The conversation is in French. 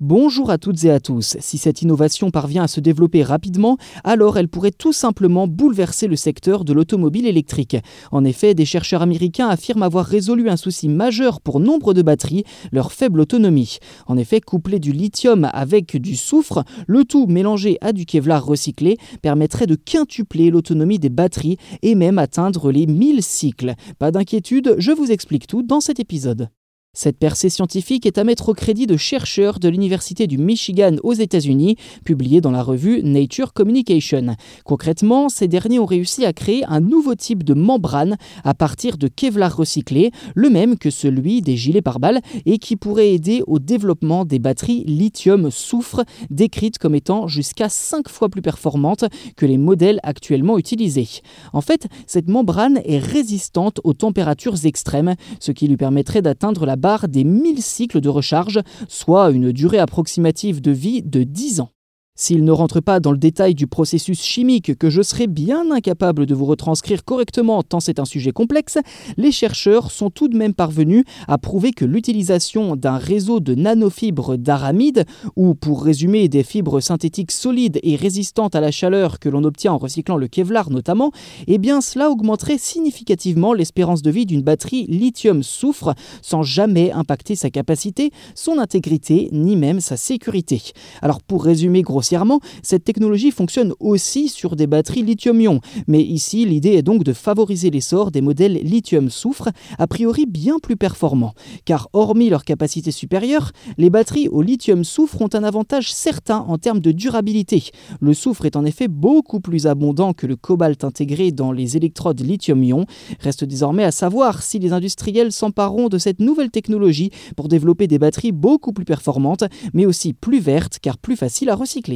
Bonjour à toutes et à tous. Si cette innovation parvient à se développer rapidement, alors elle pourrait tout simplement bouleverser le secteur de l'automobile électrique. En effet, des chercheurs américains affirment avoir résolu un souci majeur pour nombre de batteries, leur faible autonomie. En effet, couplé du lithium avec du soufre, le tout mélangé à du Kevlar recyclé permettrait de quintupler l'autonomie des batteries et même atteindre les 1000 cycles. Pas d'inquiétude, je vous explique tout dans cet épisode. Cette percée scientifique est à mettre au crédit de chercheurs de l'Université du Michigan aux États-Unis, publiée dans la revue Nature Communication. Concrètement, ces derniers ont réussi à créer un nouveau type de membrane à partir de Kevlar recyclé, le même que celui des gilets pare-balles et qui pourrait aider au développement des batteries lithium-soufre, décrites comme étant jusqu'à 5 fois plus performantes que les modèles actuellement utilisés. En fait, cette membrane est résistante aux températures extrêmes, ce qui lui permettrait d'atteindre la des 1000 cycles de recharge, soit une durée approximative de vie de 10 ans. S'il ne rentre pas dans le détail du processus chimique que je serais bien incapable de vous retranscrire correctement tant c'est un sujet complexe, les chercheurs sont tout de même parvenus à prouver que l'utilisation d'un réseau de nanofibres d'aramide, ou pour résumer des fibres synthétiques solides et résistantes à la chaleur que l'on obtient en recyclant le Kevlar notamment, eh bien cela augmenterait significativement l'espérance de vie d'une batterie lithium-soufre sans jamais impacter sa capacité, son intégrité ni même sa sécurité. Alors pour résumer grossièrement cette technologie fonctionne aussi sur des batteries lithium-ion. Mais ici, l'idée est donc de favoriser l'essor des modèles lithium-soufre, a priori bien plus performants. Car hormis leur capacité supérieure, les batteries au lithium-soufre ont un avantage certain en termes de durabilité. Le soufre est en effet beaucoup plus abondant que le cobalt intégré dans les électrodes lithium-ion. Reste désormais à savoir si les industriels s'empareront de cette nouvelle technologie pour développer des batteries beaucoup plus performantes, mais aussi plus vertes car plus faciles à recycler.